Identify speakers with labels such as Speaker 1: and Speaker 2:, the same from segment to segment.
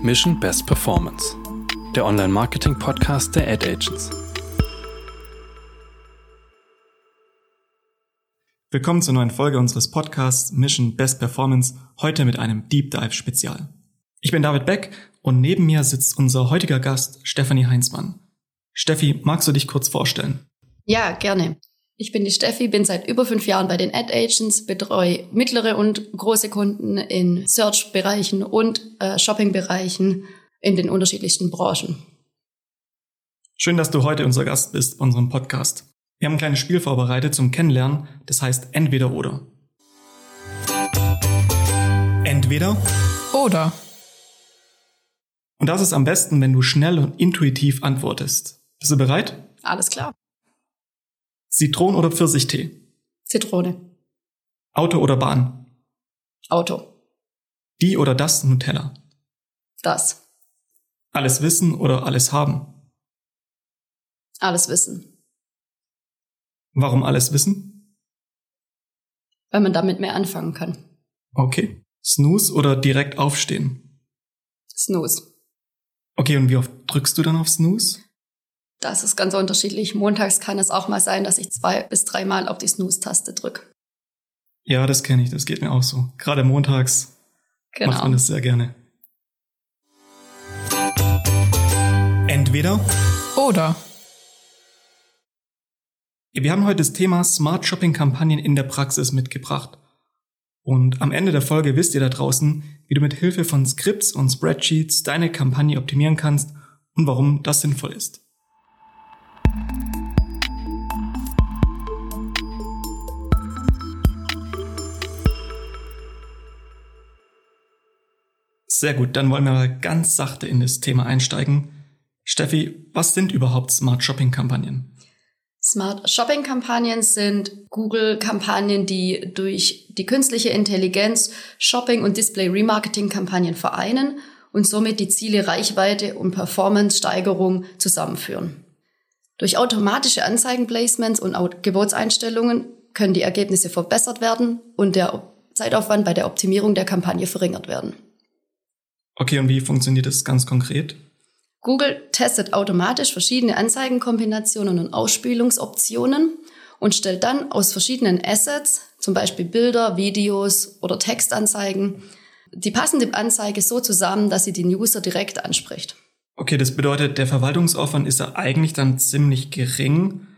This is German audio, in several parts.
Speaker 1: Mission Best Performance, der Online-Marketing-Podcast der Ad Agents.
Speaker 2: Willkommen zur neuen Folge unseres Podcasts Mission Best Performance, heute mit einem Deep Dive Spezial. Ich bin David Beck und neben mir sitzt unser heutiger Gast Stefanie Heinzmann. Steffi, magst du dich kurz vorstellen?
Speaker 3: Ja, gerne. Ich bin die Steffi, bin seit über fünf Jahren bei den Ad Agents, betreue mittlere und große Kunden in Search-Bereichen und äh, Shopping-Bereichen in den unterschiedlichsten Branchen.
Speaker 2: Schön, dass du heute unser Gast bist bei unserem Podcast. Wir haben ein kleines Spiel vorbereitet zum Kennenlernen, das heißt Entweder oder. Entweder
Speaker 3: oder.
Speaker 2: Und das ist am besten, wenn du schnell und intuitiv antwortest. Bist du bereit?
Speaker 3: Alles klar.
Speaker 2: Zitronen- oder Pfirsichtee?
Speaker 3: Zitrone.
Speaker 2: Auto oder Bahn?
Speaker 3: Auto.
Speaker 2: Die oder das Nutella?
Speaker 3: Das.
Speaker 2: Alles wissen oder alles haben?
Speaker 3: Alles wissen.
Speaker 2: Warum alles wissen?
Speaker 3: Weil man damit mehr anfangen kann.
Speaker 2: Okay. Snooze oder direkt aufstehen?
Speaker 3: Snooze.
Speaker 2: Okay, und wie oft drückst du dann auf Snooze?
Speaker 3: Das ist ganz unterschiedlich. Montags kann es auch mal sein, dass ich zwei bis dreimal auf die Snooze-Taste drücke.
Speaker 2: Ja, das kenne ich, das geht mir auch so. Gerade montags genau. macht man das sehr gerne. Entweder
Speaker 3: oder.
Speaker 2: Wir haben heute das Thema Smart Shopping Kampagnen in der Praxis mitgebracht. Und am Ende der Folge wisst ihr da draußen, wie du mit Hilfe von Skripts und Spreadsheets deine Kampagne optimieren kannst und warum das sinnvoll ist. Sehr gut, dann wollen wir mal ganz sachte in das Thema einsteigen. Steffi, was sind überhaupt Smart Shopping Kampagnen?
Speaker 3: Smart Shopping Kampagnen sind Google-Kampagnen, die durch die künstliche Intelligenz Shopping- und Display-Remarketing-Kampagnen vereinen und somit die Ziele Reichweite und Performance-Steigerung zusammenführen. Durch automatische Anzeigenplacements und Gebotseinstellungen können die Ergebnisse verbessert werden und der Zeitaufwand bei der Optimierung der Kampagne verringert werden.
Speaker 2: Okay, und wie funktioniert das ganz konkret?
Speaker 3: Google testet automatisch verschiedene Anzeigenkombinationen und Ausspielungsoptionen und stellt dann aus verschiedenen Assets, zum Beispiel Bilder, Videos oder Textanzeigen, die passende Anzeige so zusammen, dass sie den User direkt anspricht.
Speaker 2: Okay, das bedeutet, der Verwaltungsaufwand ist ja eigentlich dann ziemlich gering.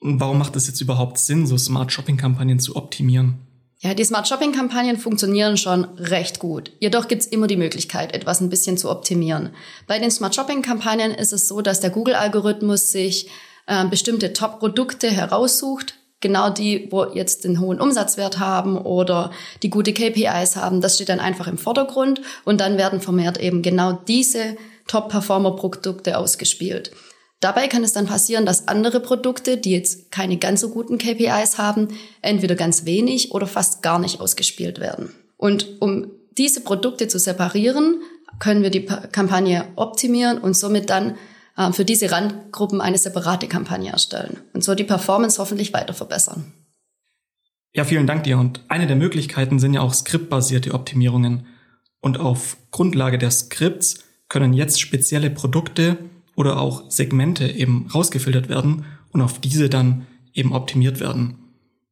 Speaker 2: Und warum macht es jetzt überhaupt Sinn, so Smart Shopping Kampagnen zu optimieren?
Speaker 3: Ja, die Smart Shopping Kampagnen funktionieren schon recht gut. Jedoch gibt's immer die Möglichkeit, etwas ein bisschen zu optimieren. Bei den Smart Shopping Kampagnen ist es so, dass der Google-Algorithmus sich äh, bestimmte Top-Produkte heraussucht, genau die, wo jetzt den hohen Umsatzwert haben oder die gute KPIs haben. Das steht dann einfach im Vordergrund und dann werden vermehrt eben genau diese Top-Performer-Produkte ausgespielt. Dabei kann es dann passieren, dass andere Produkte, die jetzt keine ganz so guten KPIs haben, entweder ganz wenig oder fast gar nicht ausgespielt werden. Und um diese Produkte zu separieren, können wir die Kampagne optimieren und somit dann äh, für diese Randgruppen eine separate Kampagne erstellen und so die Performance hoffentlich weiter verbessern.
Speaker 2: Ja, vielen Dank dir. Und eine der Möglichkeiten sind ja auch skriptbasierte Optimierungen. Und auf Grundlage der Skripts können jetzt spezielle Produkte oder auch Segmente eben rausgefiltert werden und auf diese dann eben optimiert werden.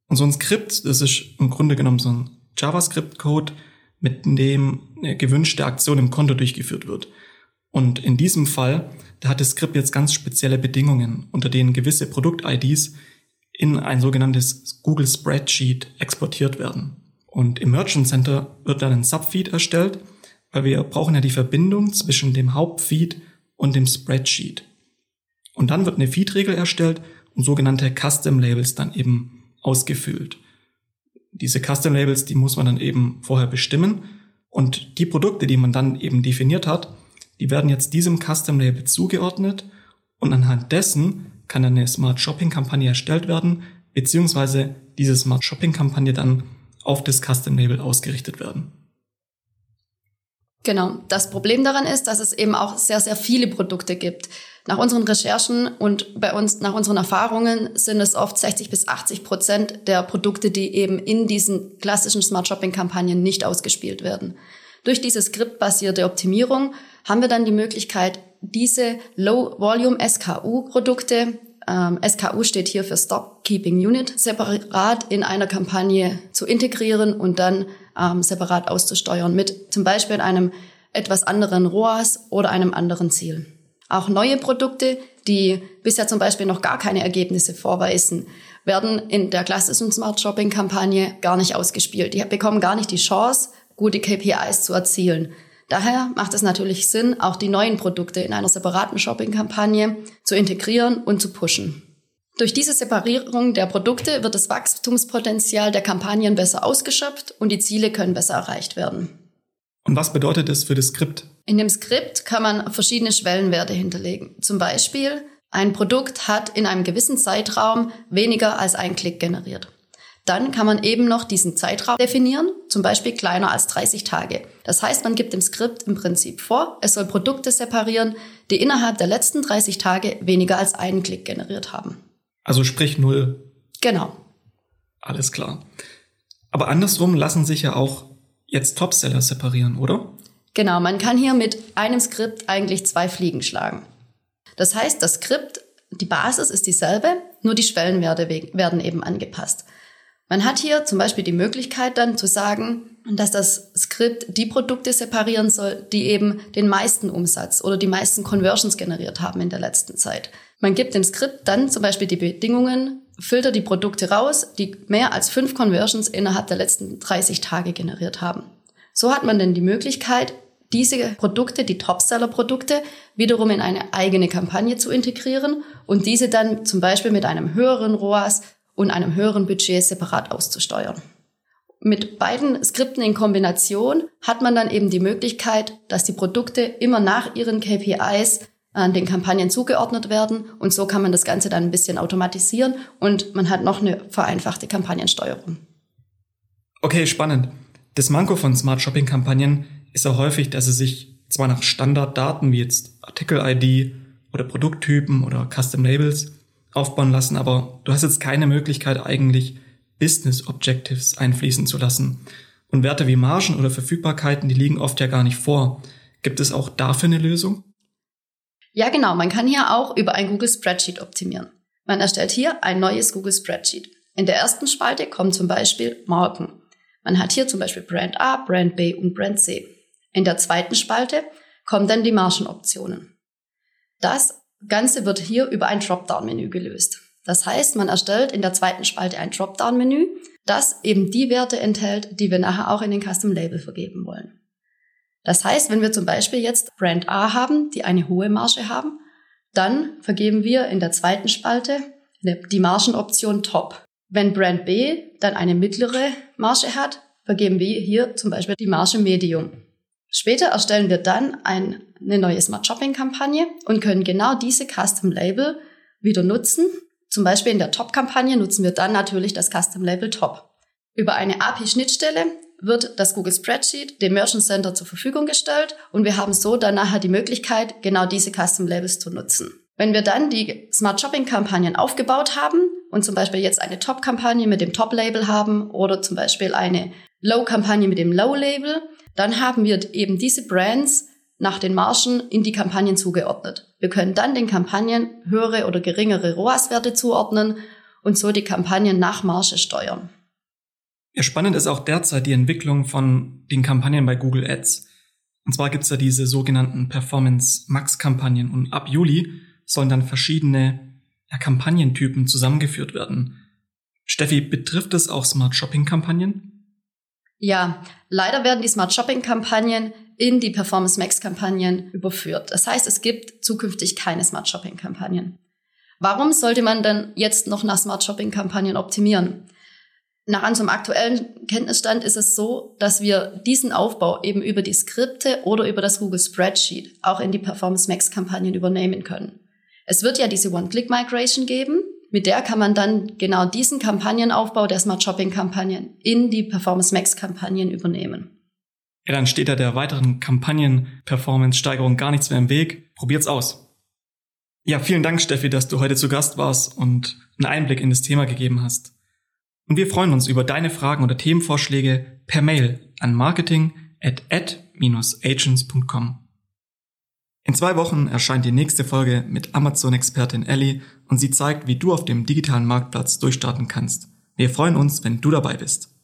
Speaker 2: Und so ein Skript, das ist im Grunde genommen so ein JavaScript-Code, mit dem eine gewünschte Aktion im Konto durchgeführt wird. Und in diesem Fall, da hat das Skript jetzt ganz spezielle Bedingungen, unter denen gewisse Produkt-IDs in ein sogenanntes Google Spreadsheet exportiert werden. Und im Merchant Center wird dann ein Subfeed erstellt, weil wir brauchen ja die Verbindung zwischen dem Hauptfeed und dem Spreadsheet. Und dann wird eine Feed-Regel erstellt und sogenannte Custom Labels dann eben ausgefüllt. Diese Custom Labels, die muss man dann eben vorher bestimmen und die Produkte, die man dann eben definiert hat, die werden jetzt diesem Custom Label zugeordnet und anhand dessen kann eine Smart Shopping Kampagne erstellt werden, beziehungsweise diese Smart Shopping Kampagne dann auf das Custom Label ausgerichtet werden.
Speaker 3: Genau. Das Problem daran ist, dass es eben auch sehr, sehr viele Produkte gibt. Nach unseren Recherchen und bei uns, nach unseren Erfahrungen sind es oft 60 bis 80 Prozent der Produkte, die eben in diesen klassischen Smart Shopping Kampagnen nicht ausgespielt werden. Durch diese skriptbasierte Optimierung haben wir dann die Möglichkeit, diese Low-Volume SKU-Produkte, ähm, SKU steht hier für Stock Keeping Unit, separat in einer Kampagne zu integrieren und dann ähm, separat auszusteuern mit zum Beispiel einem etwas anderen ROAS oder einem anderen Ziel. Auch neue Produkte, die bisher zum Beispiel noch gar keine Ergebnisse vorweisen, werden in der klassischen Smart Shopping Kampagne gar nicht ausgespielt. Die bekommen gar nicht die Chance, gute KPIs zu erzielen. Daher macht es natürlich Sinn, auch die neuen Produkte in einer separaten Shopping-Kampagne zu integrieren und zu pushen. Durch diese Separierung der Produkte wird das Wachstumspotenzial der Kampagnen besser ausgeschöpft und die Ziele können besser erreicht werden.
Speaker 2: Und was bedeutet das für das Skript?
Speaker 3: In dem Skript kann man verschiedene Schwellenwerte hinterlegen. Zum Beispiel, ein Produkt hat in einem gewissen Zeitraum weniger als ein Klick generiert. Dann kann man eben noch diesen Zeitraum definieren, zum Beispiel kleiner als 30 Tage. Das heißt, man gibt dem Skript im Prinzip vor, es soll Produkte separieren, die innerhalb der letzten 30 Tage weniger als einen Klick generiert haben.
Speaker 2: Also sprich null.
Speaker 3: Genau.
Speaker 2: Alles klar. Aber andersrum lassen sich ja auch jetzt Topseller separieren, oder?
Speaker 3: Genau, man kann hier mit einem Skript eigentlich zwei Fliegen schlagen. Das heißt, das Skript, die Basis ist dieselbe, nur die Schwellenwerte werden eben angepasst. Man hat hier zum Beispiel die Möglichkeit dann zu sagen, dass das Skript die Produkte separieren soll, die eben den meisten Umsatz oder die meisten Conversions generiert haben in der letzten Zeit. Man gibt dem Skript dann zum Beispiel die Bedingungen, filtert die Produkte raus, die mehr als fünf Conversions innerhalb der letzten 30 Tage generiert haben. So hat man dann die Möglichkeit, diese Produkte, die Topseller-Produkte, wiederum in eine eigene Kampagne zu integrieren und diese dann zum Beispiel mit einem höheren ROAS und einem höheren Budget separat auszusteuern. Mit beiden Skripten in Kombination hat man dann eben die Möglichkeit, dass die Produkte immer nach ihren KPIs an den Kampagnen zugeordnet werden und so kann man das Ganze dann ein bisschen automatisieren und man hat noch eine vereinfachte Kampagnensteuerung.
Speaker 2: Okay, spannend. Das Manko von Smart Shopping Kampagnen ist ja häufig, dass sie sich zwar nach Standarddaten wie jetzt Artikel-ID oder Produkttypen oder Custom Labels aufbauen lassen, aber du hast jetzt keine Möglichkeit eigentlich Business Objectives einfließen zu lassen. Und Werte wie Margen oder Verfügbarkeiten, die liegen oft ja gar nicht vor. Gibt es auch dafür eine Lösung?
Speaker 3: Ja, genau. Man kann hier auch über ein Google Spreadsheet optimieren. Man erstellt hier ein neues Google Spreadsheet. In der ersten Spalte kommen zum Beispiel Marken. Man hat hier zum Beispiel Brand A, Brand B und Brand C. In der zweiten Spalte kommen dann die Margenoptionen. Das Ganze wird hier über ein Dropdown-Menü gelöst. Das heißt, man erstellt in der zweiten Spalte ein Dropdown-Menü, das eben die Werte enthält, die wir nachher auch in den Custom Label vergeben wollen. Das heißt, wenn wir zum Beispiel jetzt Brand A haben, die eine hohe Marge haben, dann vergeben wir in der zweiten Spalte die Margenoption Top. Wenn Brand B dann eine mittlere Marge hat, vergeben wir hier zum Beispiel die Marge Medium. Später erstellen wir dann ein, eine neue Smart Shopping Kampagne und können genau diese Custom Label wieder nutzen. Zum Beispiel in der Top-Kampagne nutzen wir dann natürlich das Custom Label Top. Über eine API-Schnittstelle wird das Google Spreadsheet dem Merchant Center zur Verfügung gestellt und wir haben so dann nachher die Möglichkeit, genau diese Custom Labels zu nutzen. Wenn wir dann die Smart Shopping Kampagnen aufgebaut haben und zum Beispiel jetzt eine Top-Kampagne mit dem Top-Label haben oder zum Beispiel eine Low-Kampagne mit dem Low-Label, dann haben wir eben diese Brands nach den Margen in die Kampagnen zugeordnet. Wir können dann den Kampagnen höhere oder geringere ROAS-Werte zuordnen und so die Kampagnen nach Marge steuern.
Speaker 2: Ja, spannend ist auch derzeit die Entwicklung von den Kampagnen bei Google Ads. Und zwar gibt's da diese sogenannten Performance Max Kampagnen und ab Juli sollen dann verschiedene ja, Kampagnentypen zusammengeführt werden. Steffi, betrifft es auch Smart Shopping Kampagnen?
Speaker 3: Ja, leider werden die Smart Shopping Kampagnen in die Performance Max Kampagnen überführt. Das heißt, es gibt zukünftig keine Smart Shopping Kampagnen. Warum sollte man denn jetzt noch nach Smart Shopping Kampagnen optimieren? Nach unserem aktuellen Kenntnisstand ist es so, dass wir diesen Aufbau eben über die Skripte oder über das Google Spreadsheet auch in die Performance Max Kampagnen übernehmen können. Es wird ja diese One-Click-Migration geben mit der kann man dann genau diesen Kampagnenaufbau der Smart Shopping Kampagnen in die Performance Max Kampagnen übernehmen.
Speaker 2: Ja, dann steht da der weiteren Kampagnen-Performance-Steigerung gar nichts mehr im Weg. Probiert's aus. Ja, vielen Dank, Steffi, dass du heute zu Gast warst und einen Einblick in das Thema gegeben hast. Und wir freuen uns über deine Fragen oder Themenvorschläge per Mail an marketing at ad-agents.com. In zwei Wochen erscheint die nächste Folge mit Amazon-Expertin Ellie und sie zeigt, wie du auf dem digitalen Marktplatz durchstarten kannst. Wir freuen uns, wenn du dabei bist.